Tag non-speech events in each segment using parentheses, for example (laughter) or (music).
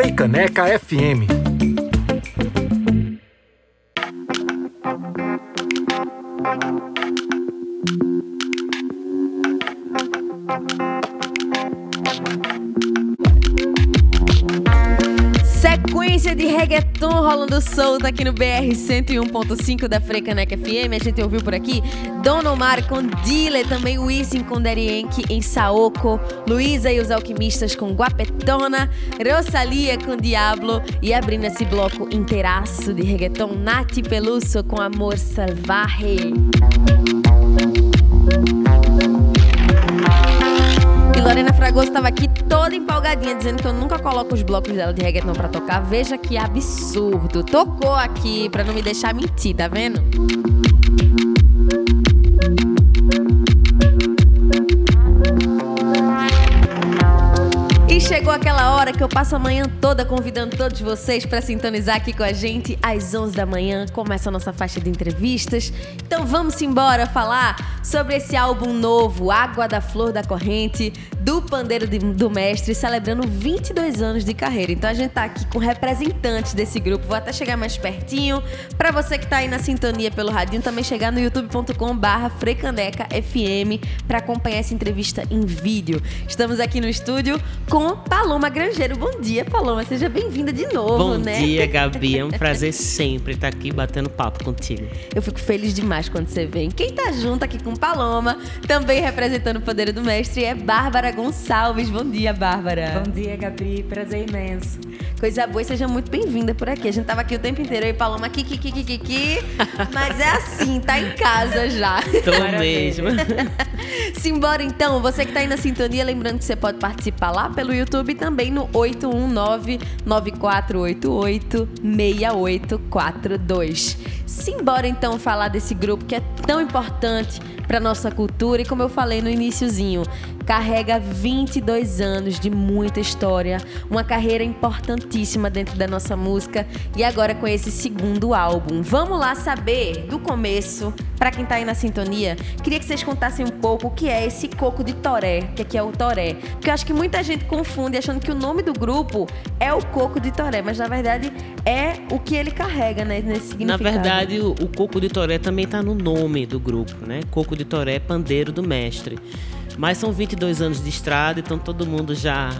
Freicaneca FM. Reggaeton rolando solto aqui no BR 101.5 da Frecaneca FM. A gente ouviu por aqui Don Omar com Dile, também Wisin com Derienke em Saoko, Luísa e os Alquimistas com Guapetona, Rosalia com Diablo e abrindo esse bloco inteiraço de reggaeton, Nati Peluso com Amor Salvaje. E Lorena Fragoso estava aqui toda empolgadinha, dizendo que eu nunca coloco os blocos dela de reggaeton pra tocar. Veja que absurdo. Tocou aqui pra não me deixar mentir, tá vendo? E chegou aquela hora que eu passo a manhã toda convidando todos vocês para sintonizar aqui com a gente. Às 11 da manhã começa a nossa faixa de entrevistas. Então vamos embora falar sobre esse álbum novo, Água da Flor da Corrente, do Pandeiro de- do Mestre, celebrando 22 anos de carreira. Então a gente tá aqui com representantes desse grupo. Vou até chegar mais pertinho. Para você que tá aí na sintonia pelo radinho, também chegar no youtube.com/barra Frecaneca FM para acompanhar essa entrevista em vídeo. Estamos aqui no estúdio com Paloma Grangeiro. Bom dia, Paloma. Seja bem-vinda de novo, Bom né? dia, Gabi. É um (laughs) prazer sempre estar aqui batendo papo contigo. Eu fico feliz demais quando você vem. Quem tá junto aqui com Paloma, também representando o Poder do Mestre, é Bárbara Gonçalves. Bom dia, Bárbara. Bom dia, Gabi. Prazer imenso. Coisa boa e seja muito bem-vinda por aqui. A gente tava aqui o tempo inteiro, eu e Paloma aqui, aqui, aqui, aqui, aqui. (laughs) Mas é assim, tá em casa já. Tô mesmo. (laughs) Simbora então, você que tá aí na sintonia, lembrando que você pode participar lá pelo YouTube e também no 819-9488-6842. Simbora então falar desse grupo que é tão importante para nossa cultura e como eu falei no iniciozinho, carrega 22 anos de muita história, uma carreira importantíssima dentro da nossa música e agora com esse segundo álbum. Vamos lá saber do começo, para quem tá aí na sintonia, queria que vocês contassem um pouco o que é esse coco de toré, que aqui é o toré. Porque eu acho que muita gente confunde achando que o nome do grupo é o coco de toré, mas na verdade é o que ele carrega, né, nesse Na significado. verdade, o, o Coco de Toré também tá no nome do grupo, né? Coco de Toré, pandeiro do mestre. Mas são 22 anos de estrada, então todo mundo já.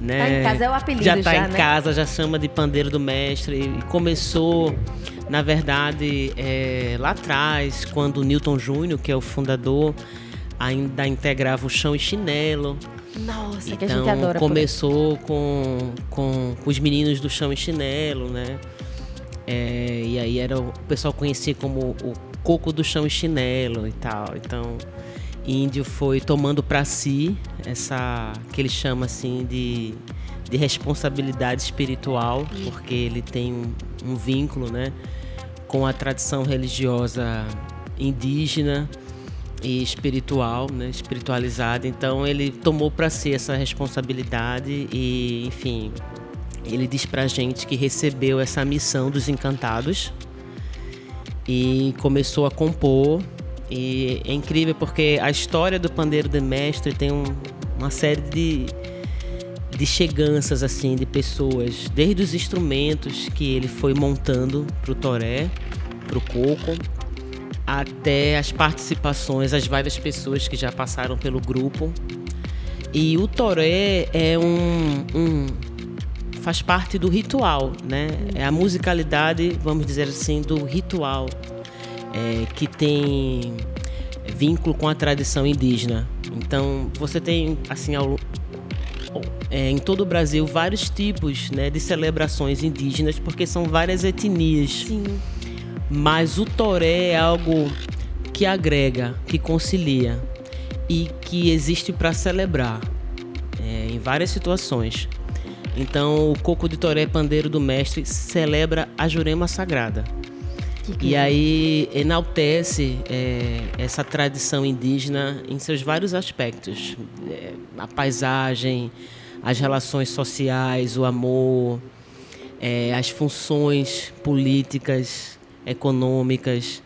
Né, Tá em casa, é o apelido Já tá já, em né? casa, já chama de pandeiro do mestre. E começou, na verdade, é, lá atrás, quando o Newton Júnior, que é o fundador, ainda integrava o chão e chinelo. Nossa, que a Então gente adora. por começou com, com, com os meninos do chão e chinelo, né? É, e aí era o, o pessoal conhecia como o coco do chão e chinelo e tal. Então Índio foi tomando para si essa que ele chama assim de, de responsabilidade espiritual, porque ele tem um, um vínculo, né, com a tradição religiosa indígena e espiritual, né, espiritualizada. Então ele tomou para si essa responsabilidade e, enfim, ele diz pra gente que recebeu essa missão dos encantados e começou a compor. E é incrível porque a história do pandeiro de mestre tem um- uma série de, de cheganças assim de pessoas, desde os instrumentos que ele foi montando pro toré, pro coco, até as participações, as várias pessoas que já passaram pelo grupo. E o toré é um, um faz parte do ritual, né? É a musicalidade, vamos dizer assim, do ritual é, que tem vínculo com a tradição indígena. Então, você tem assim ao, é, em todo o Brasil vários tipos né, de celebrações indígenas, porque são várias etnias. Sim. Mas o toré é algo que agrega, que concilia e que existe para celebrar é, em várias situações. Então, o coco de toré pandeiro do mestre celebra a Jurema Sagrada. E aí enaltece é, essa tradição indígena em seus vários aspectos. É, a paisagem, as relações sociais, o amor, é, as funções políticas, econômicas,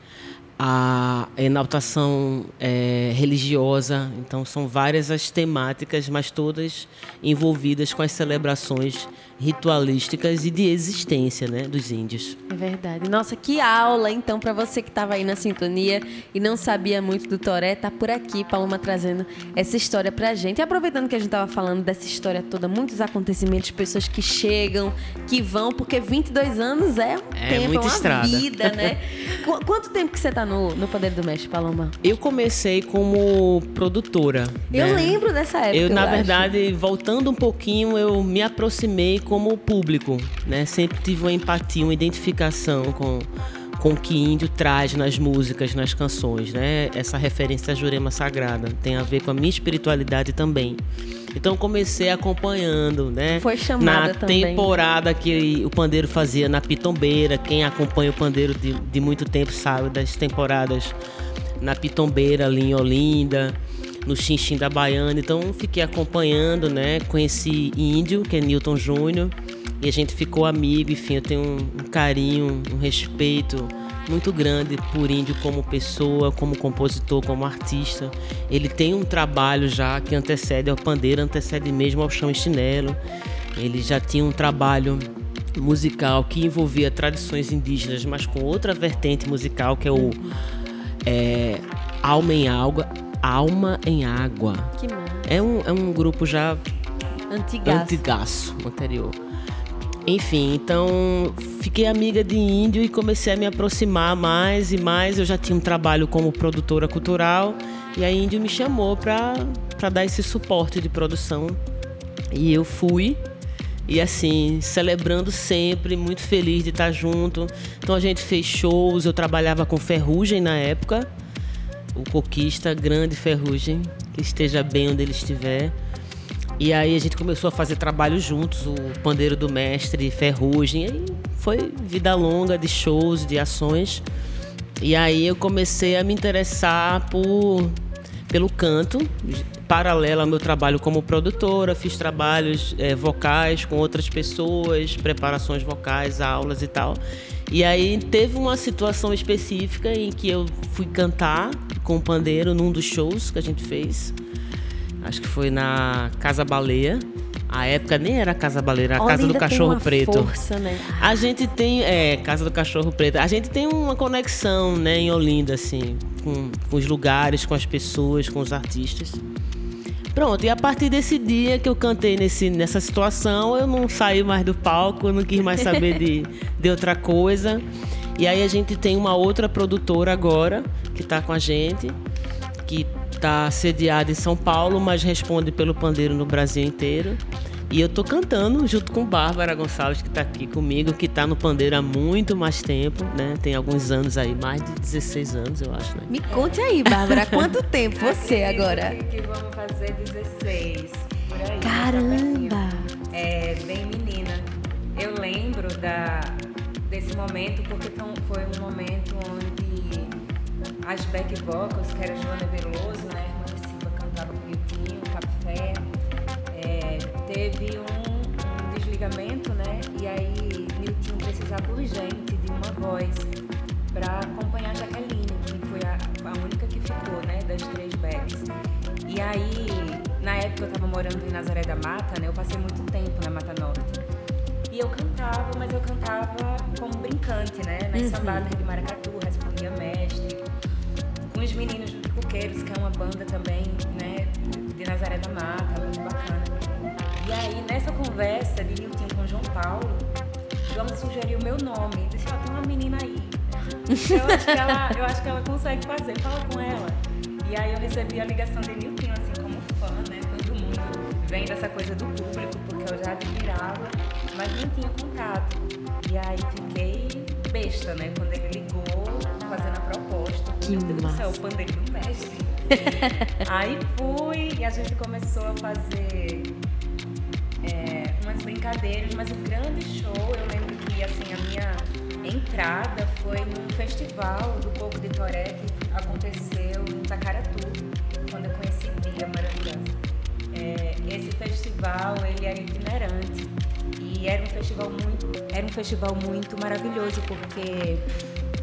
a enaltação é, religiosa. Então, são várias as temáticas, mas todas envolvidas com as celebrações ritualísticas e de existência né, dos índios. É verdade. Nossa, que aula, então, para você que estava aí na sintonia e não sabia muito do Toré, tá por aqui, Paloma trazendo essa história pra gente. E aproveitando que a gente estava falando dessa história toda, muitos acontecimentos, pessoas que chegam, que vão, porque 22 anos é um É tempo, muita é uma estrada. vida, né? (laughs) Qu- Quanto tempo que você tá no, no Pandeiro do Mestre, Paloma? Eu comecei como produtora. Eu né? lembro dessa época. Eu, na verdade, voltando um pouquinho, eu me aproximei como público, né? Sempre tive uma empatia, uma identificação com, com o que índio traz nas músicas, nas canções, né? Essa referência à Jurema Sagrada tem a ver com a minha espiritualidade também. Então comecei acompanhando, né? Foi chamada na também. temporada que o pandeiro fazia na Pitombeira. Quem acompanha o pandeiro de, de muito tempo sabe das temporadas na Pitombeira, ali em Olinda, no Xinxim da Baiana. Então fiquei acompanhando, né? Conheci Índio, que é Newton Júnior, e a gente ficou amigo. Enfim, eu tenho um, um carinho, um respeito muito grande por Índio como pessoa, como compositor, como artista. Ele tem um trabalho já que antecede ao pandeiro, antecede mesmo ao chão e chinelo. Ele já tinha um trabalho musical que envolvia tradições indígenas, mas com outra vertente musical que é o é, Alma em. Alma em Água. Que massa. É um, é um grupo já Antigaço. antigaço, anterior. Enfim, então fiquei amiga de índio e comecei a me aproximar mais e mais. Eu já tinha um trabalho como produtora cultural e a índio me chamou para dar esse suporte de produção. E eu fui. E assim, celebrando sempre, muito feliz de estar junto. Então a gente fez shows, eu trabalhava com Ferrugem na época. O coquista, grande Ferrugem, que esteja bem onde ele estiver. E aí a gente começou a fazer trabalho juntos, o Pandeiro do Mestre, Ferrugem. E foi vida longa de shows, de ações. E aí eu comecei a me interessar por, pelo canto, paralelo ao meu trabalho como produtora. Fiz trabalhos eh, vocais com outras pessoas, preparações vocais, aulas e tal. E aí teve uma situação específica em que eu fui cantar com o pandeiro num dos shows que a gente fez. Acho que foi na Casa Baleia. A época nem era Casa Baleia, era a Casa do Cachorro uma Preto. Força, né? A gente tem, é, Casa do Cachorro Preto. A gente tem uma conexão, né, em Olinda, assim, com, com os lugares, com as pessoas, com os artistas. Pronto, e a partir desse dia que eu cantei nesse, nessa situação, eu não saí mais do palco, eu não quis mais saber de, (laughs) de outra coisa. E aí a gente tem uma outra produtora agora que está com a gente, que está sediada em São Paulo, mas responde pelo pandeiro no Brasil inteiro. E eu tô cantando junto com Bárbara Gonçalves, que está aqui comigo, que está no pandeiro há muito mais tempo, né? Tem alguns anos aí, mais de 16 anos, eu acho, né? Me conte aí, Bárbara, há quanto (laughs) tempo você Acredito agora? Que, que vamos fazer 16. Por aí. Caramba! É, bem menina. Eu lembro da, desse momento porque foi um- momento onde as back vocals, que era Joana Veloso, né? Irmã Silva cantava com o Miltinho, Café. Teve um, um desligamento, né? E aí Miltinho precisava urgente de uma voz para acompanhar a Jaqueline, que foi a, a única que ficou, né? Das três backs. E aí, na época eu tava morando em Nazaré da Mata, né? Eu passei muito tempo na Mata Norte. E eu cantava, mas eu cantava como brincante, né? Nas sambadas de Maracatu, respondia mestre. Com os meninos do Coqueiros, que é uma banda também, né? De Nazaré da Mata, muito bacana. E aí, nessa conversa de Nilton com João Paulo, João me sugeriu o meu nome. Disse, ó, tem uma menina aí. Eu acho, que ela, eu acho que ela consegue fazer, fala com ela. E aí eu recebi a ligação de Nilton, assim, como fã, né? Todo mundo vem dessa coisa do público, porque eu já admirava, mas não tinha contato. E aí fiquei besta, né? Quando ele ligou, fazendo a proposta. Que Meu Deus do céu, massa. o pandeiro do mestre. (laughs) aí fui e a gente começou a fazer é, umas brincadeiras, mas o grande show, eu lembro que assim, a minha entrada foi num festival do Pouco de Toré que aconteceu em Tacaratu, quando eu conheci Bia maravilhosa. É, esse festival ele era itinerante e era um festival muito era um festival muito maravilhoso porque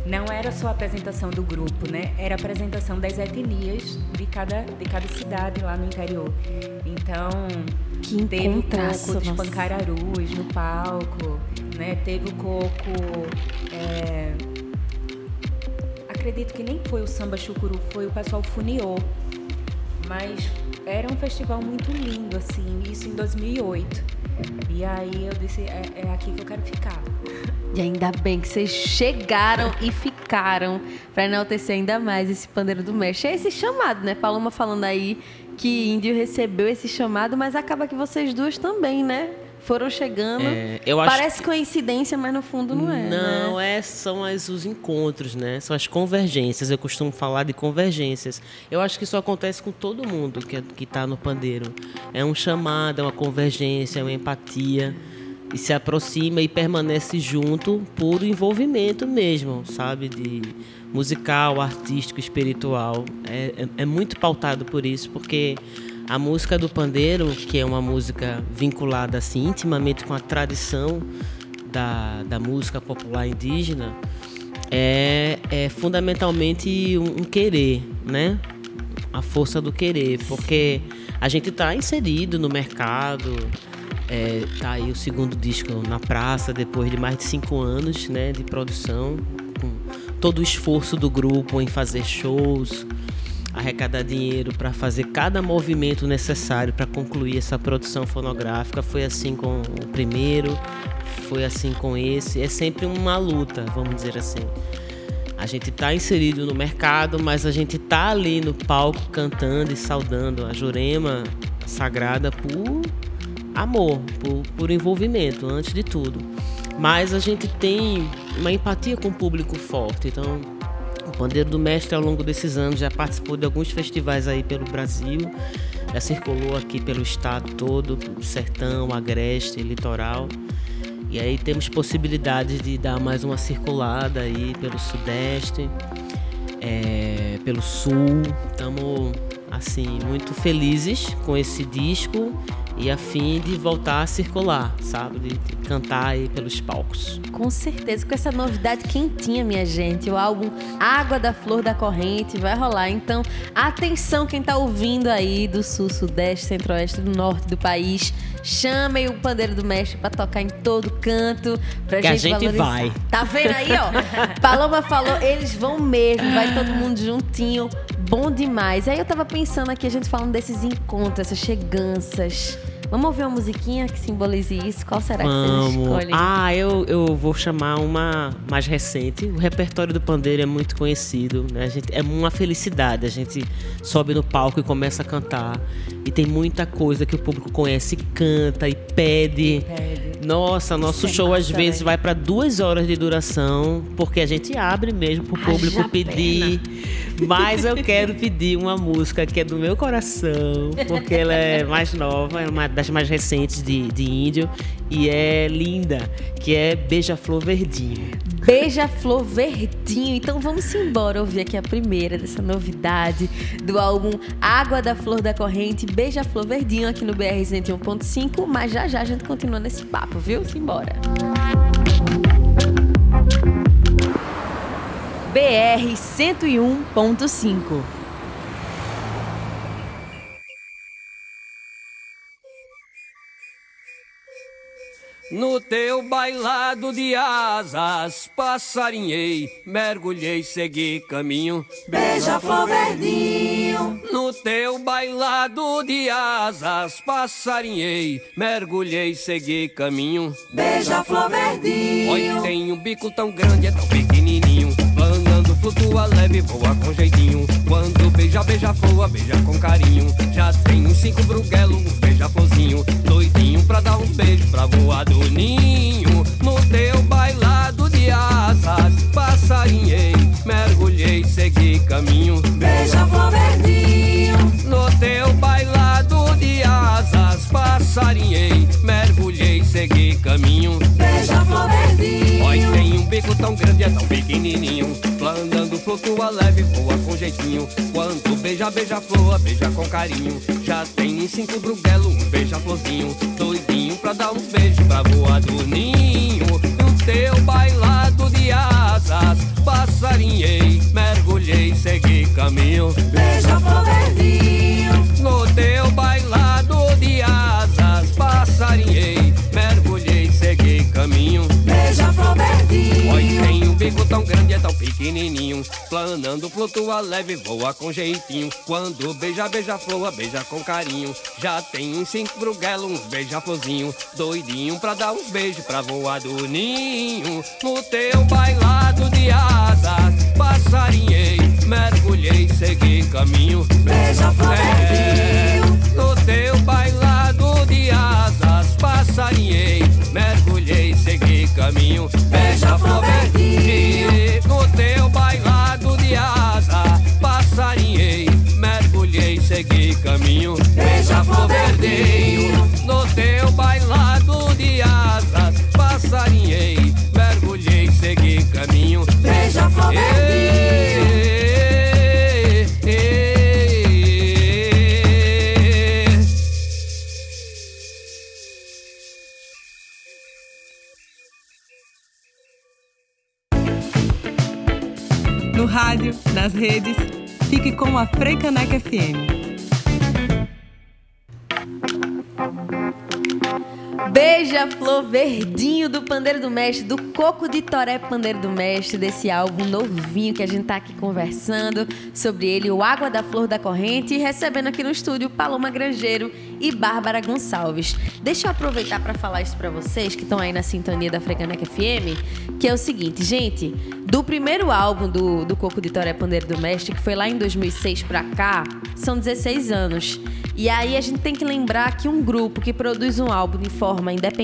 não era só a apresentação do grupo, né? Era a apresentação das etnias de cada, de cada cidade lá no interior. Então, que teve o coco dos pancararus no palco, né? Teve o coco. É... Acredito que nem foi o samba chucuru, foi o pessoal funiou. Mas era um festival muito lindo, assim, isso em 2008. E aí eu disse, é, é aqui que eu quero ficar. E ainda bem que vocês chegaram e ficaram para enaltecer ainda mais esse pandeiro do mestre. É esse chamado, né? Paloma falando aí que Índio recebeu esse chamado, mas acaba que vocês duas também, né? Foram chegando. É, Parece coincidência, mas no fundo não é. Não, né? é, são as, os encontros, né? São as convergências. Eu costumo falar de convergências. Eu acho que isso acontece com todo mundo que, que está no pandeiro. É um chamado, é uma convergência, é uma empatia e se aproxima e permanece junto por envolvimento mesmo, sabe? De musical, artístico, espiritual. É, é, é, muito pautado por isso, porque a música do pandeiro, que é uma música vinculada assim, intimamente com a tradição da, da música popular indígena, é, é fundamentalmente um, um querer, né? A força do querer, porque a gente está inserido no mercado, é, tá aí o segundo disco na praça, depois de mais de cinco anos né, de produção, com todo o esforço do grupo em fazer shows, arrecadar dinheiro para fazer cada movimento necessário para concluir essa produção fonográfica. Foi assim com o primeiro, foi assim com esse. É sempre uma luta, vamos dizer assim. A gente está inserido no mercado, mas a gente está ali no palco cantando e saudando a Jurema Sagrada por amor, por, por envolvimento, antes de tudo. Mas a gente tem uma empatia com o público forte. Então, o Pandeiro do Mestre, ao longo desses anos, já participou de alguns festivais aí pelo Brasil, já circulou aqui pelo estado todo, Sertão, Agreste, Litoral. E aí temos possibilidades de dar mais uma circulada aí pelo Sudeste, é, pelo Sul. Estamos assim muito felizes com esse disco e a fim de voltar a circular, sabe? De, de, cantar aí pelos palcos. Com certeza, com essa novidade quentinha, minha gente. O álbum Água da Flor da Corrente vai rolar. Então, atenção quem tá ouvindo aí do sul, sudeste, centro-oeste, do norte do país. Chamem o pandeiro do mestre para tocar em todo canto, pra que gente, a gente valorizar. vai. Tá vendo aí, ó? (laughs) Paloma falou, eles vão mesmo, vai todo mundo juntinho. Bom demais. Aí eu tava pensando aqui, a gente falando desses encontros, essas cheganças. Vamos ouvir uma musiquinha que simbolize isso? Qual será que Vamos. você escolhe? Ah, eu, eu vou chamar uma mais recente. O repertório do pandeiro é muito conhecido. Né? A gente, é uma felicidade. A gente sobe no palco e começa a cantar. E tem muita coisa que o público conhece, canta e pede. pede. Nossa, nosso Isso é show é às vezes vai para duas horas de duração, porque a gente abre mesmo para o público pedir. Mas eu quero pedir uma música que é do meu coração, porque ela é mais nova, é uma das mais recentes de, de índio e é linda, que é Beija-Flor Verdinho. Beija-Flor Verdinho. Então vamos embora ouvir aqui a primeira dessa novidade do álbum Água da Flor da Corrente, Beija-Flor Verdinho aqui no BR 101.5, mas já já a gente continua nesse papo, viu? Simbora. BR 101.5 No teu bailado de asas, passarinhei, mergulhei, segui caminho. Beija-flor verdinho. No teu bailado de asas, passarinhei, mergulhei, segui caminho. Beija-flor verdinho. Oi, tem um bico tão grande, é tão pequenininho. Flutua leve, voa com jeitinho. Quando beija, beija flor, beija com carinho. Já tem uns cinco bruguelos, um beija-florzinho. Doidinho pra dar uns beijos, pra voar do ninho. No teu bailado de asas, passarinhei, mergulhei, segui caminho. Beija-flor verdinho. No teu bailado de asas, passarinhei, mergulhei, segui caminho. Beija-flor verdinho. Oi, tem um bico tão grande, é tão pequenininho. Flandando, flutua leve, voa com jeitinho. Quando beija, beija flor, beija com carinho. Já tem em cinco bruguelo, um beija-florzinho. Doidinho pra dar uns beijos, pra voar do ninho. No teu bailado de asas, passa segui caminho. Beija-flor verdinho, No teu bailado de asas, passarinhei, Oi, tem um bico tão grande, é tão pequenininho. Planando, flutua leve, voa com jeitinho. Quando beija, beija flor, beija com carinho. Já tem uns cinco bruguelos, uns beija-florzinho. Doidinho pra dar uns beijos pra voar do ninho. No teu bailado de asas, passarinhei, mergulhei, segui caminho. beija-flor É, no teu bailado de asas, passarinhei, mergulhei, caminho. Beija-flor verdinho. No teu bailado de asas, passarinhei, mergulhei, segui caminho. Beija-flor verdinho. No teu bailado de asas, passarinhei, redes, fique com a Freicaneca FM. Beija-flor verdinho do Pandeiro do Mestre, do Coco de Toré Pandeiro do Mestre, desse álbum novinho que a gente tá aqui conversando sobre ele, o Água da Flor da Corrente, e recebendo aqui no estúdio Paloma Grangeiro e Bárbara Gonçalves. Deixa eu aproveitar para falar isso para vocês que estão aí na sintonia da Frecaneca FM, que é o seguinte, gente, do primeiro álbum do, do Coco de Toré Pandeiro do Mestre, que foi lá em 2006 pra cá, são 16 anos. E aí a gente tem que lembrar que um grupo que produz um álbum de forma independente,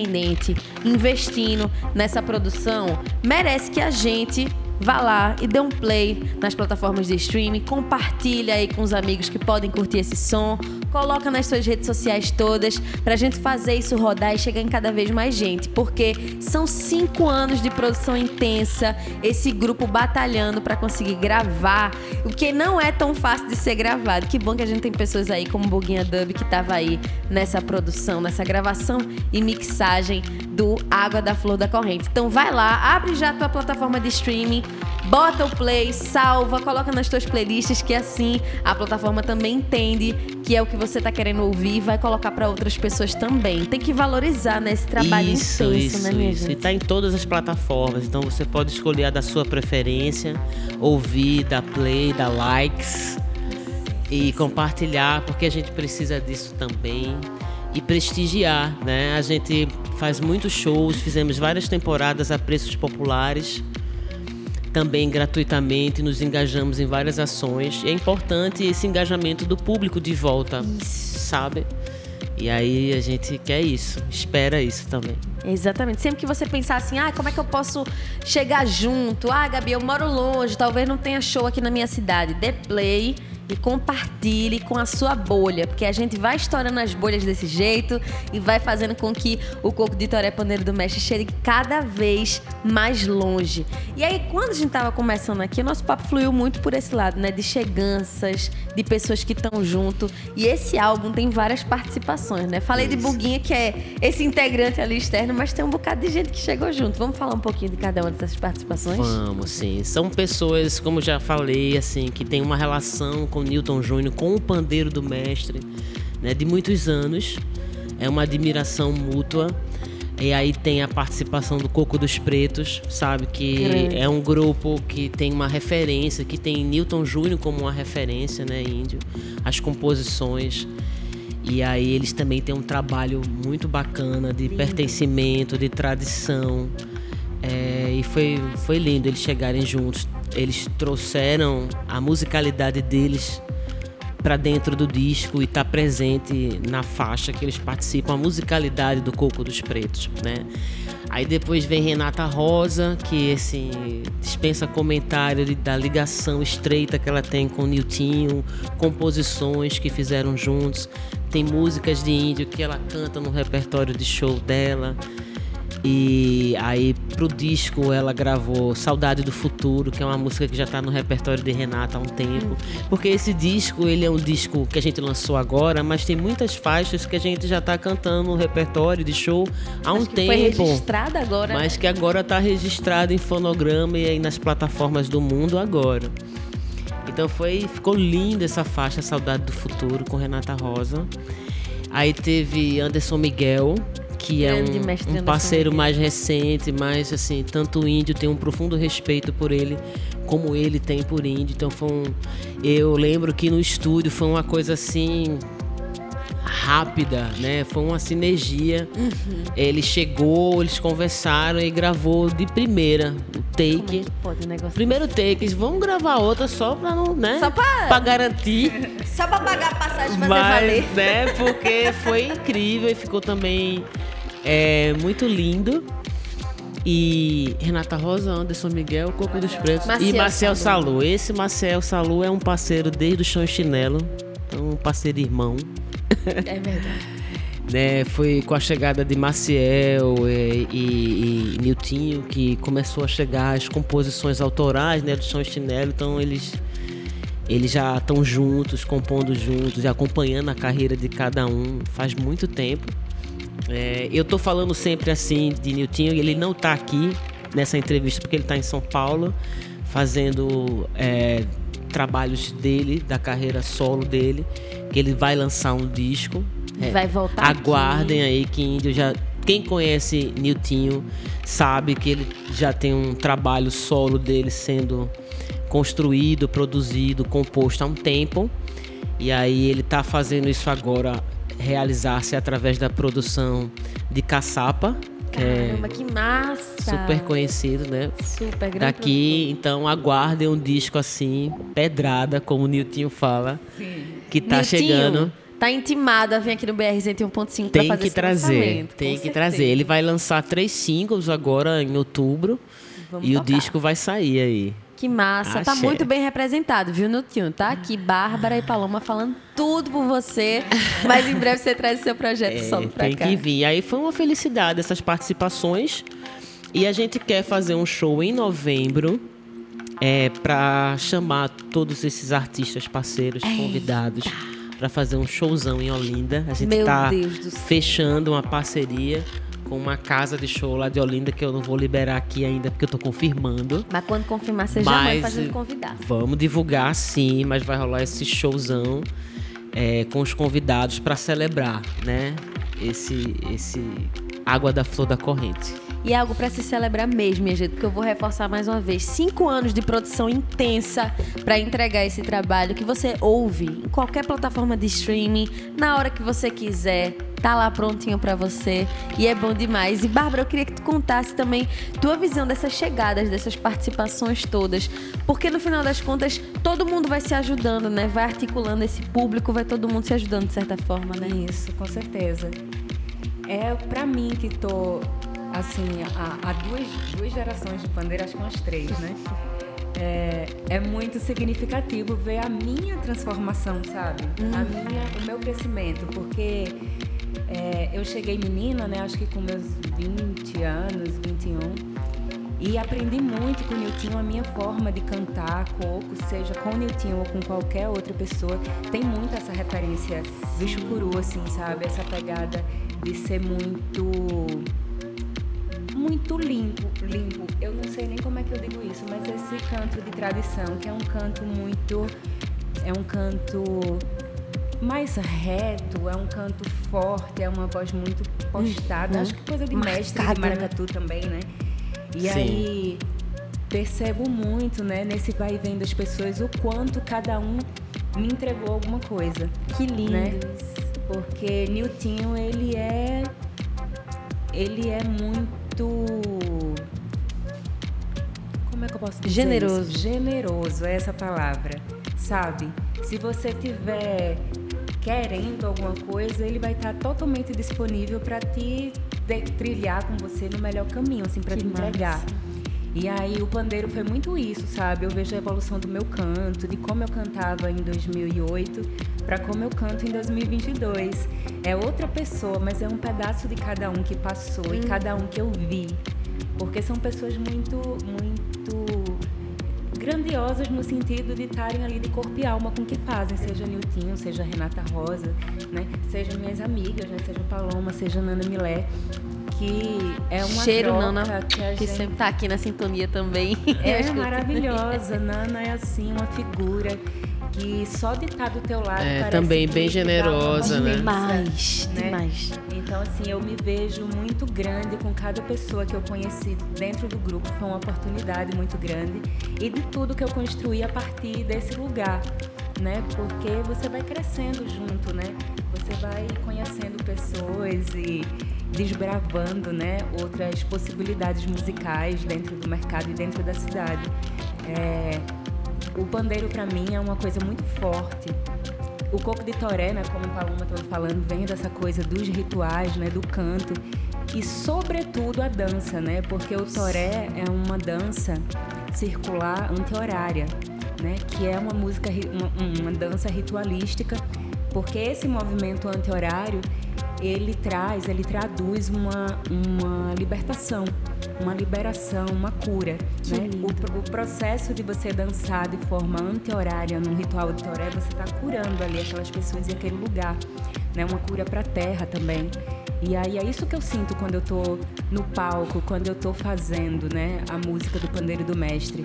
investindo nessa produção, merece que a gente vá lá e dê um play nas plataformas de streaming, compartilha aí com os amigos que podem curtir esse som, coloca nas suas redes sociais todas pra gente fazer isso rodar e chegar em cada vez mais gente, porque são cinco anos de produção intensa, esse grupo batalhando pra conseguir gravar, o que não é tão fácil de ser gravado. Que bom que a gente tem pessoas aí como Boguinha Dub que tava aí nessa produção, nessa gravação e mixagem do Água da Flor da Corrente. Então vai lá, abre já a tua plataforma de streaming, bota o play, salva, coloca nas tuas playlists que assim a plataforma também entende que é o que você tá querendo ouvir e vai colocar pra outras pessoas também. Tem que valorizar né, esse trabalho isso, intenso, isso, né, minha isso. E gente? tá em todas as plataformas, então você pode escolher a da sua preferência, ouvir, dar play, dar likes e compartilhar, porque a gente precisa disso também. E prestigiar, né? A gente faz muitos shows, fizemos várias temporadas a preços populares, também gratuitamente, nos engajamos em várias ações. E é importante esse engajamento do público de volta, sabe? E aí a gente quer isso, espera isso também. Exatamente. Sempre que você pensar assim, ah, como é que eu posso chegar junto? Ah, Gabi, eu moro longe, talvez não tenha show aqui na minha cidade. Dê play e compartilhe com a sua bolha, porque a gente vai estourando as bolhas desse jeito e vai fazendo com que o Coco de Toré Paneiro do Mestre chegue cada vez mais longe. E aí, quando a gente tava começando aqui, o nosso papo fluiu muito por esse lado, né? De cheganças, de pessoas que estão junto. E esse álbum tem várias participações, né? Falei de Buguinha, que é esse integrante ali externo, mas tem um bocado de gente que chegou junto. Vamos falar um pouquinho de cada uma dessas participações? Vamos, sim. São pessoas, como já falei, assim, que tem uma relação com Newton Júnior, com o pandeiro do mestre, né, de muitos anos. É uma admiração mútua. E aí tem a participação do Coco dos Pretos, sabe? Que Grande. é um grupo que tem uma referência, que tem Newton Júnior como uma referência, né, índio. As composições. E aí eles também têm um trabalho muito bacana de pertencimento, de tradição. É, e foi, foi lindo eles chegarem juntos. Eles trouxeram a musicalidade deles para dentro do disco e tá presente na faixa que eles participam, a musicalidade do Coco dos Pretos, né? Aí depois vem Renata Rosa, que assim, dispensa comentário da ligação estreita que ela tem com o Niltinho, composições que fizeram juntos. Tem músicas de índio que ela canta no repertório de show dela. E aí pro disco ela gravou Saudade do Futuro, que é uma música que já tá no repertório de Renata há um tempo. Porque esse disco, ele é um disco que a gente lançou agora, mas tem muitas faixas que a gente já tá cantando no repertório de show há um que Foi tempo. registrada agora. né? Mas que agora tá registrado em fonograma e aí nas plataformas do mundo agora. Então foi, ficou linda essa faixa Saudade do Futuro com Renata Rosa. Aí teve Anderson Miguel, que é um, um parceiro mais recente, mas assim, tanto o índio tem um profundo respeito por ele, como ele tem por índio. Então foi um. Eu lembro que no estúdio foi uma coisa assim. Rápida, né? Foi uma sinergia. Uhum. Ele chegou, eles conversaram e gravou de primeira o é take. que pode Primeiro take, eles vão gravar outra só pra não, né? Só pra- pra garantir. (laughs) Só pra pagar a passagem e fazer valer. Mas, né, porque foi incrível e ficou também é, muito lindo. E Renata Rosa, Anderson Miguel, Coco dos Pretos Maciel e Marcel Salu. Salu. Esse Marcel Salu é um parceiro desde o Chão e Chinelo. Então, um parceiro irmão. É verdade. (laughs) né, foi com a chegada de Maciel e, e, e Niltinho que começou a chegar as composições autorais né, do Chão Chinelo. Então eles, eles já estão juntos, compondo juntos e acompanhando a carreira de cada um faz muito tempo. É, eu tô falando sempre assim de Niltinho, ele não tá aqui nessa entrevista porque ele tá em São Paulo fazendo é, trabalhos dele, da carreira solo dele, que ele vai lançar um disco. É, Vai voltar Aguardem aí que Índio já. Quem conhece Niltinho sabe que ele já tem um trabalho solo dele sendo construído, produzido, composto há um tempo. E aí ele tá fazendo isso agora realizar-se através da produção de Caçapa, que é Caramba, que massa. super conhecido, né? Super grande. Daqui, então aguardem um disco assim, pedrada, como o Niltinho fala, que tá Niltinho, chegando. Tá intimado a vir aqui no BR 101.5 pra Tem fazer que esse trazer, tem que certeza. trazer. Ele vai lançar três singles agora em outubro Vamos e o tocar. disco vai sair aí. Que massa. Tá Axé. muito bem representado, viu, Niltinho? Tá aqui Bárbara e Paloma falando tudo por você. Mas em breve você traz o seu projeto É, solo pra tem cá. que vir. Aí foi uma felicidade essas participações e a gente quer fazer um show em novembro é, para chamar todos esses artistas parceiros convidados para fazer um showzão em Olinda. A gente tá céu. fechando uma parceria com uma casa de show lá de Olinda que eu não vou liberar aqui ainda porque eu tô confirmando. Mas quando confirmar, você já Mas, manda fazendo convidar. Vamos divulgar sim, mas vai rolar esse showzão é, com os convidados para celebrar, né? Esse, esse Água da Flor da Corrente. E é algo pra se celebrar mesmo, minha gente, porque eu vou reforçar mais uma vez. Cinco anos de produção intensa pra entregar esse trabalho que você ouve em qualquer plataforma de streaming, na hora que você quiser. Tá lá prontinho pra você e é bom demais. E Bárbara, eu queria que tu contasse também tua visão dessas chegadas, dessas participações todas, porque no final das contas todo mundo vai se ajudando, né? Vai articulando esse público, vai todo mundo se ajudando de certa forma, né? Isso, com certeza. É pra mim que tô, assim, há, há duas, duas gerações de pandeiro, acho que umas três, né? É, é muito significativo ver a minha transformação, sabe? A minha, o meu crescimento, porque é, eu cheguei menina, né? Acho que com meus 20 anos, 21. E aprendi muito com o Niltinho a minha forma de cantar coco, seja com o Niltinho ou com qualquer outra pessoa. Tem muito essa referência do chucuru, assim, sabe? Essa pegada de ser muito. Muito limpo, limpo. Eu não sei nem como é que eu digo isso, mas esse canto de tradição, que é um canto muito. É um canto mais reto, é um canto forte, é uma voz muito postada. Acho que coisa de mestre de né? maracatu também, né? E Sim. aí percebo muito, né, nesse vai e vem das pessoas, o quanto cada um me entregou alguma coisa. Que lindo. Né? Porque Niltinho, ele é. Ele é muito. Como é que eu posso dizer? Generoso. isso? Generoso, é essa palavra. Sabe? Se você tiver querendo alguma coisa, ele vai estar totalmente disponível para te trilhar com você no melhor caminho, assim, para te entregar. E aí o pandeiro foi muito isso, sabe? Eu vejo a evolução do meu canto, de como eu cantava em 2008 para como eu canto em 2022. É outra pessoa, mas é um pedaço de cada um que passou e cada um que eu vi. Porque são pessoas muito, muito grandiosas no sentido de estarem ali de corpo e alma com o que fazem, seja Niltinho, seja Renata Rosa, né? Seja minhas amigas, né? Seja Paloma, seja Nana Milé, que é uma Cheiro, troca Nana, que a que gente sempre tá aqui na sintonia também. é (laughs) maravilhosa. Nana é assim uma figura que só de estar do teu lado É, parece também bem generosa, né? Demais, né? demais. Então, assim, eu me vejo muito grande com cada pessoa que eu conheci dentro do grupo. Foi uma oportunidade muito grande. E de tudo que eu construí a partir desse lugar, né? Porque você vai crescendo junto, né? Você vai conhecendo pessoas e desbravando, né? Outras possibilidades musicais dentro do mercado e dentro da cidade. É, o pandeiro, para mim, é uma coisa muito forte o coco de toré, né, como Paloma estava falando, vem dessa coisa dos rituais, né, do canto e sobretudo a dança, né, porque o toré é uma dança circular anti-horária, né, que é uma música, uma, uma dança ritualística, porque esse movimento anti-horário ele traz, ele traduz uma, uma libertação, uma liberação, uma cura. Né? O, o processo de você dançar de forma anti-horária num ritual de toré, você está curando ali aquelas pessoas e aquele lugar. Né? Uma cura para a terra também. E aí é isso que eu sinto quando eu tô no palco, quando eu tô fazendo né, a música do Pandeiro do Mestre.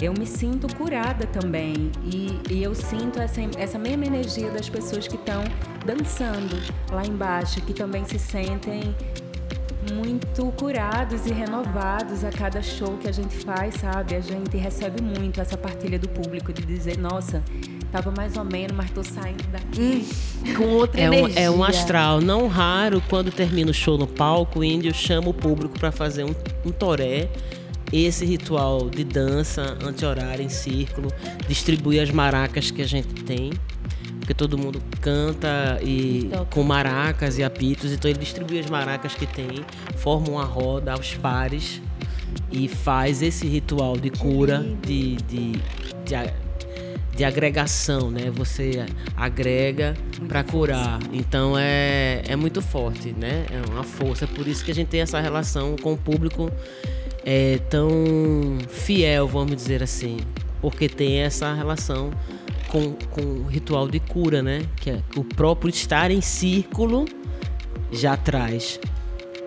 Eu me sinto curada também. E, e eu sinto essa, essa mesma energia das pessoas que estão dançando lá embaixo, que também se sentem muito curados e renovados a cada show que a gente faz, sabe? A gente recebe muito essa partilha do público de dizer, nossa, tava mais ou menos, mas tô saindo daqui. Com outra É um, energia. é um astral. Não raro, quando termina o show no palco, o índio chama o público para fazer um, um toré. Esse ritual de dança anti-horária em círculo, distribui as maracas que a gente tem, porque todo mundo canta e com maracas e apitos, então ele distribui as maracas que tem, forma uma roda aos pares e faz esse ritual de cura, de, de, de, de agregação, né? Você agrega para curar. Então é, é muito forte, né? É uma força. Por isso que a gente tem essa relação com o público é, tão fiel, vamos dizer assim. Porque tem essa relação com, com o ritual de cura, né? Que, é, que o próprio estar em círculo já traz.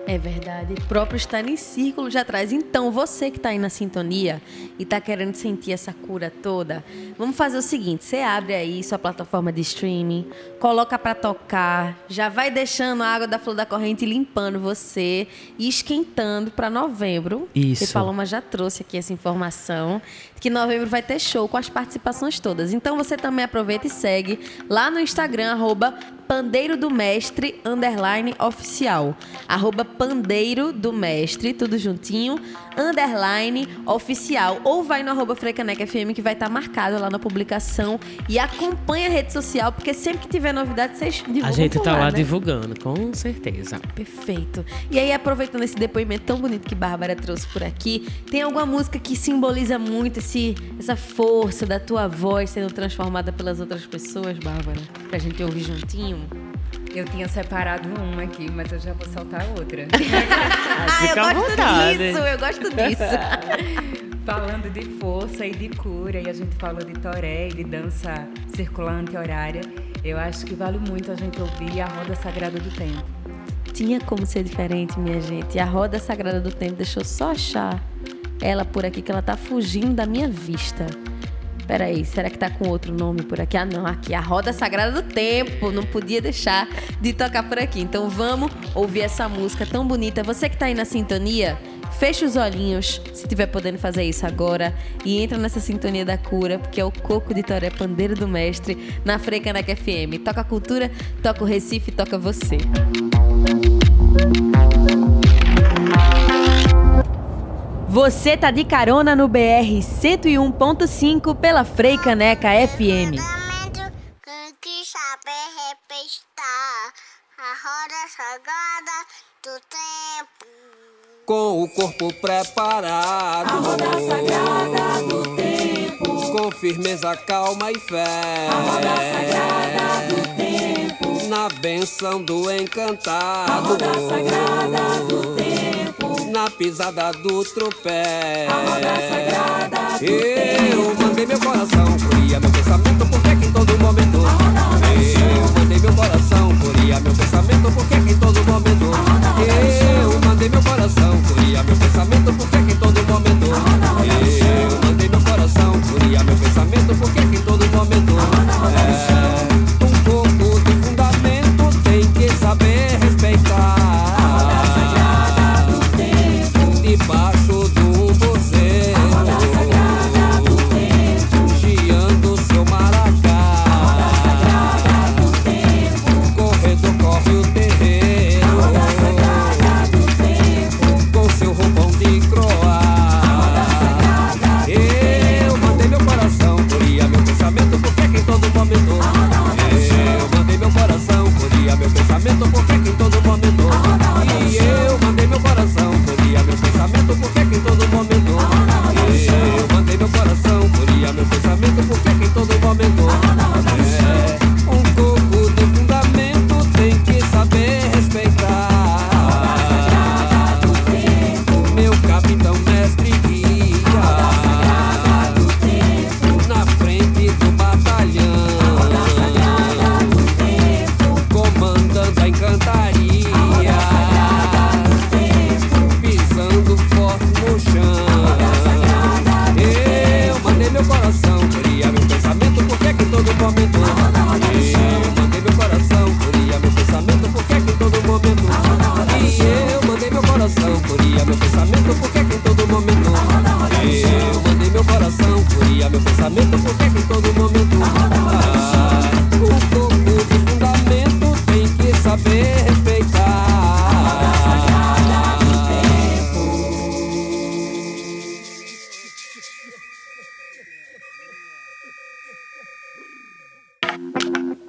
É verdade. O próprio estar em círculo já traz. Então, você que está aí na sintonia e está querendo sentir essa cura toda, vamos fazer o seguinte: você abre aí sua plataforma de streaming, coloca para tocar, já vai deixando a água da flor da corrente limpando você e esquentando para novembro. Isso. E Paloma já trouxe aqui essa informação que novembro vai ter show com as participações todas. Então você também aproveita e segue lá no Instagram, arroba Pandeiro do Mestre, underline oficial. Arroba Pandeiro do Mestre, tudo juntinho, underline oficial. Ou vai no arroba Frecaneca FM que vai estar marcado lá na publicação. E acompanha a rede social, porque sempre que tiver novidade, vocês divulgam A gente por tá lá né? divulgando, com certeza. Perfeito. E aí, aproveitando esse depoimento tão bonito que Bárbara trouxe por aqui, tem alguma música que simboliza muito esse, essa força da tua voz sendo transformada pelas outras pessoas, Bárbara? Pra gente ouvir juntinho? Eu tinha separado uma aqui, mas eu já vou soltar outra. (laughs) Ah, Fica à eu gosto vontade. disso, eu gosto disso. (laughs) Falando de força e de cura, e a gente falou de toré e de dança circular anti-horária, eu acho que vale muito a gente ouvir a Roda Sagrada do Tempo. Tinha como ser diferente, minha gente. E a roda sagrada do tempo, deixa eu só achar ela por aqui, que ela tá fugindo da minha vista. Peraí, será que tá com outro nome por aqui? Ah, não, aqui, a roda sagrada do tempo. Não podia deixar de tocar por aqui. Então vamos ouvir essa música tão bonita. Você que tá aí na sintonia, fecha os olhinhos, se tiver podendo fazer isso agora, e entra nessa sintonia da cura, porque é o Coco de Toré Pandeiro do Mestre, na Frecaneca FM. Toca a cultura, toca o Recife, toca você. Você tá de carona no BR 101.5 pela Frei Caneca FM. Fundamento que saber respeitar a roda sagrada do tempo. Com o corpo preparado. A roda sagrada do tempo. Com firmeza, calma e fé. A roda sagrada do tempo. Na benção do encantado. A roda sagrada do tempo. Na pisada do tropé. Eu mandei meu coração, corria meu pensamento, porque que em todo momento. Eu mandei meu coração, corria meu pensamento, porque que em todo momento. Eu mandei meu coração, corria meu pensamento, porque que em todo momento. Eu mandei meu coração, corria meu pensamento, porque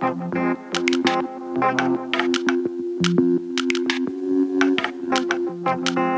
Thank you.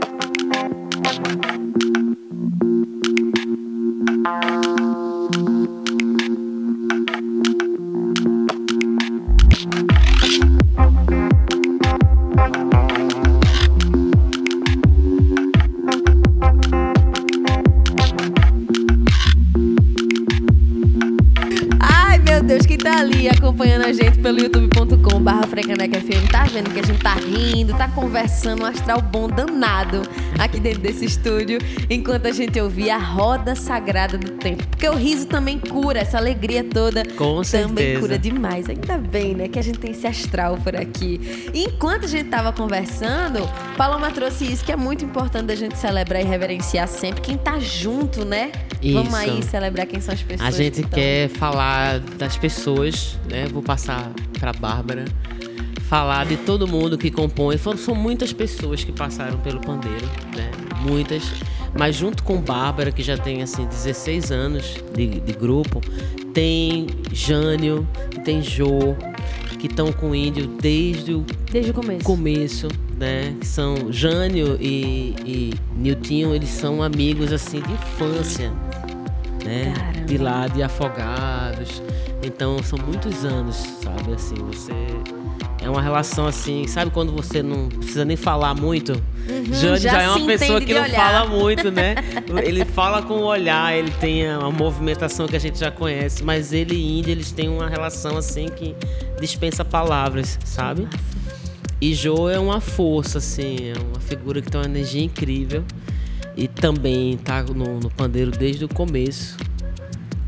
Rindo, tá conversando, um astral bom danado aqui dentro desse estúdio, enquanto a gente ouvia a roda sagrada do tempo. Porque o riso também cura, essa alegria toda Com também certeza. cura demais. Ainda bem, né, que a gente tem esse astral por aqui. E enquanto a gente tava conversando, Paloma trouxe isso que é muito importante da gente celebrar e reverenciar sempre quem tá junto, né? Vamos Isso. aí celebrar quem são as pessoas. A gente que quer falar das pessoas, né? Vou passar pra Bárbara. Falar de todo mundo que compõe. Foram- São muitas pessoas que passaram pelo pandeiro, né? Muitas. Mas junto com Bárbara, que já tem assim 16 anos de, de grupo, tem Jânio, tem Jô, que estão com o índio desde o Desde o começo. começo, né? Que são Jânio e, e Niltinho, eles são amigos assim de infância, né? Caramba. De lá de Afogados. Então são muitos anos, sabe? Assim, você é uma relação assim, sabe quando você não precisa nem falar muito? Jânio Uhum, já já, é uma pessoa que não olhar. fala muito, né? (laughs) ele fala com o olhar, ele tem uma movimentação que a gente já conhece, mas ele e Índia, eles têm uma relação assim que dispensa palavras, sabe? E Jô é uma força, assim, é uma figura que tem uma energia incrível. E também tá no, no pandeiro desde o começo,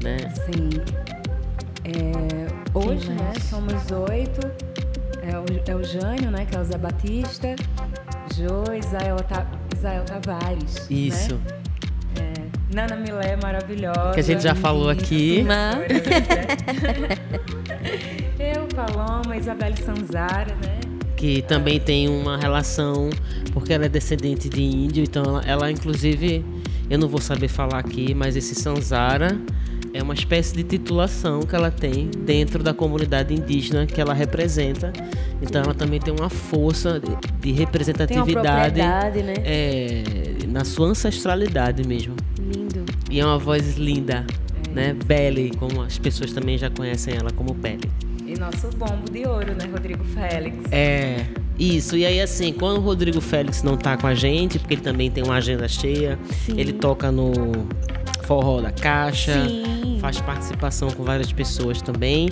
né? Sim. É, hoje, né, somos oito. É o, é o Jânio, né, que é o Zé Batista. Jô, Isael, Ta, Isael Tavares. Isso. Né? É, Nana Milé, maravilhosa. Que a gente já falou aqui. Mas- (laughs) Eu, Paloma, Isabelle Sanzara, né? Que também tem uma relação, porque ela é descendente de índio, então ela, ela, inclusive, eu não vou saber falar aqui, mas esse Sanzara é uma espécie de titulação que ela tem dentro da comunidade indígena que ela representa. Então ela também tem uma força de, representatividade né? é, na sua ancestralidade mesmo. Lindo. E é uma voz linda, né? Belly, como as pessoas também já conhecem ela como Belly. E nosso bombo de ouro, né, Rodrigo Félix. É, Isso, e aí assim, quando o Rodrigo Félix não tá com a gente, porque ele também tem uma agenda cheia, ele toca no Forró da Caixa, Sim. faz participação com várias pessoas também.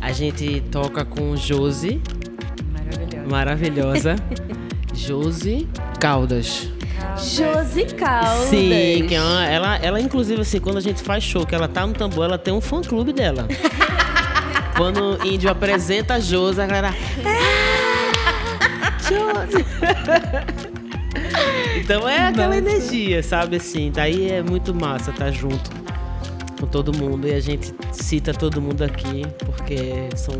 A gente toca com Josi, Maravilhoso. maravilhosa. (laughs) Josi Caldas. Josi Caldas. Sim, que é ela, ela, inclusive, assim, quando a gente faz show, que ela tá no tambor, ela tem um fã clube dela. (laughs) quando o índio apresenta a Josi, a galera. "Ah, Josi! (laughs) então é aquela energia, sabe assim? Daí é muito massa estar junto com todo mundo e a gente cita todo mundo aqui porque são,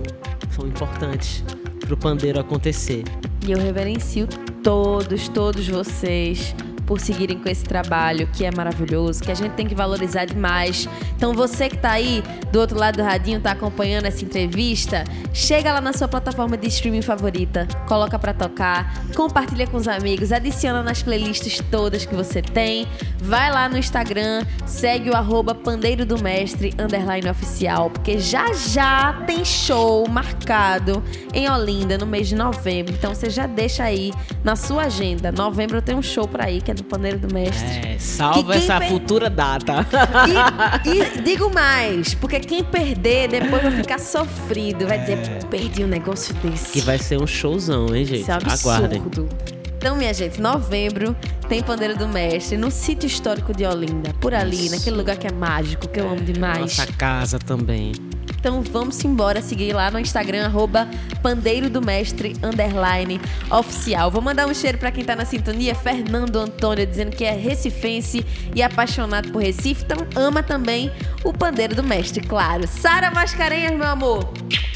são importantes pro pandeiro acontecer. E eu reverencio todos, todos vocês por seguirem com esse trabalho que é maravilhoso, que a gente tem que valorizar demais. Então você que tá aí do outro lado do radinho, tá acompanhando essa entrevista, chega lá na sua plataforma de streaming favorita, coloca pra tocar, compartilha com os amigos, adiciona nas playlists todas que você tem, vai lá no Instagram, segue o arroba pandeiro do mestre, underline oficial, porque já já tem show marcado em Olinda no mês de novembro. Então você já deixa aí na sua agenda. Novembro tem um show por aí que é do Pandeiro do Mestre. É, salva Que essa per- futura data. E, e digo mais, porque quem perder depois vai ficar sofrido, vai dizer, perdi um negócio desse. Que vai ser um showzão, hein, gente? Isso é um. Aguardem. Então, minha gente, novembro tem Pandeiro do Mestre no sítio histórico de Olinda, por ali, Isso. naquele lugar que é mágico, que eu amo demais. Nossa casa também. Então vamos embora seguir lá no Instagram, arroba Pandeiro do Mestre, underline, oficial. Vou mandar um cheiro pra quem tá na sintonia, Fernando Antônio, dizendo que é recifense e apaixonado por Recife, então ama também o Pandeiro do Mestre, claro. Sara Mascarenhas, meu amor,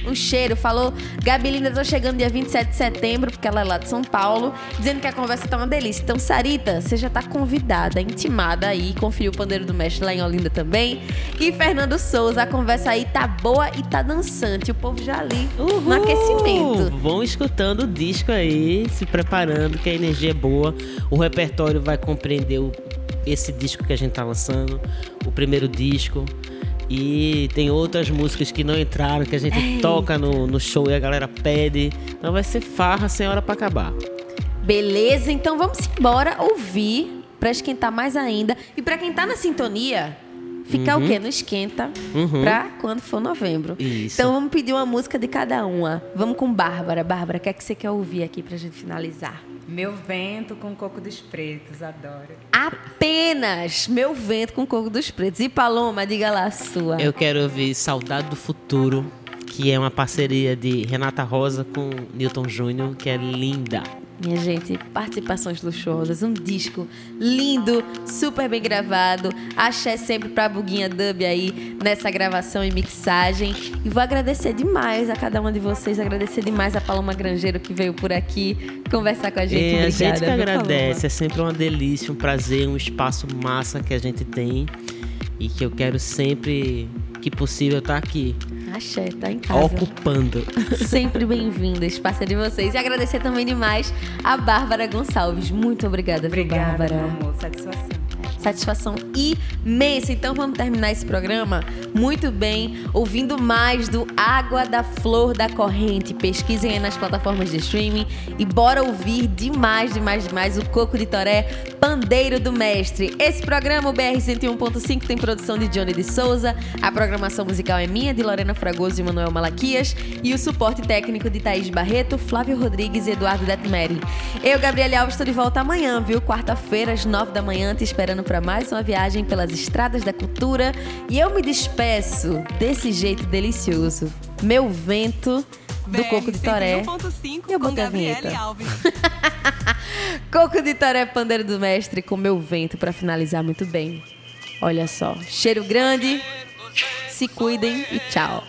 um cheiro, falou, Gabi Linda, tô chegando dia 27 de setembro, porque ela é lá de São Paulo, dizendo que a conversa tá uma delícia. Então, Sarita, você já tá convidada, intimada aí, conferir o Pandeiro do Mestre lá em Olinda também. E Fernando Souza, a conversa aí tá boa e tá dançante. O povo já ali no aquecimento. Vão escutando o disco aí, se preparando, que a energia é boa. O repertório vai compreender o- esse disco que a gente tá lançando, o primeiro disco. E tem outras músicas que não entraram, que a gente toca no, no show e a galera pede. Então vai ser farra sem hora pra acabar. Beleza, então vamos embora ouvir pra esquentar mais ainda. E pra quem tá na sintonia, ficar o quê? No esquenta Uhum. pra quando for novembro. Isso. Então vamos pedir uma música de cada uma. Vamos com Bárbara. Bárbara, o que é que você quer ouvir aqui pra gente finalizar? Meu vento com coco dos pretos, adoro. Apenas Meu Vento com Coco dos Pretos. E Paloma, diga lá a sua. Eu quero ouvir Saudade do Futuro, que é uma parceria de Renata Rosa com Newton Júnior, que é linda. Minha gente, participações luxuosas, um disco lindo, super bem gravado. Axé sempre pra Buguinha Dub aí nessa gravação e mixagem. E vou agradecer demais a cada uma de vocês, agradecer demais a Paloma Grangeiro que veio por aqui conversar com a gente. É, a Obrigada, gente que agradece, é sempre uma delícia, um prazer, um espaço massa que a gente tem e que eu quero sempre que possível estar aqui, Axé, tá em casa. ocupando. Sempre bem-vinda, espaço é de vocês. E agradecer também demais a Bárbara Gonçalves. Muito obrigada, Obrigada, Bárbara. meu amor. Satisfação. Satisfação imensa. Então vamos terminar esse programa muito bem, ouvindo mais do Água da Flor da Corrente. Pesquisem aí nas plataformas de streaming e bora ouvir demais, demais, demais o Coco de Toré, Pandeiro do Mestre. Esse programa, o BR 101.5, tem produção de Johnny de Souza. A programação musical é minha, de Lorena Fragoso e Manuel Malaquias. E o suporte técnico de Thaís Barreto, Flávio Rodrigues e Eduardo Detmeri. Eu, Gabriele Alves, estou de volta amanhã, viu? Quarta-feira, às nove da manhã, te esperando para mais uma viagem pelas estradas da cultura. E eu me despeço desse jeito delicioso. Meu vento do Coco de Toré. 101.5 Eu com Gabriele. Alves. (laughs) Coco de Toré, pandeiro do mestre, com meu vento para finalizar muito bem. Olha só, cheiro grande, se cuidem e tchau.